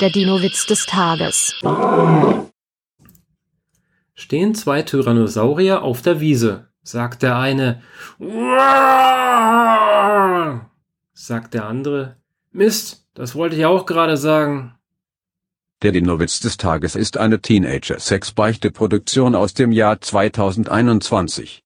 Der Dino-Witz des Tages. Stehen zwei Tyrannosaurier auf der Wiese, sagt der eine. Sagt der andere. Mist, das wollte ich auch gerade sagen. Der Dino-Witz des Tages ist eine Teenager-Sex-Beichte-Produktion aus dem Jahr 2021.